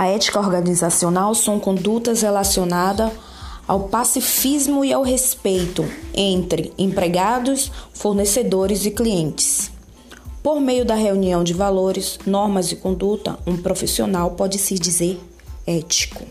A ética organizacional são condutas relacionadas ao pacifismo e ao respeito entre empregados, fornecedores e clientes. Por meio da reunião de valores, normas e conduta, um profissional pode se dizer ético.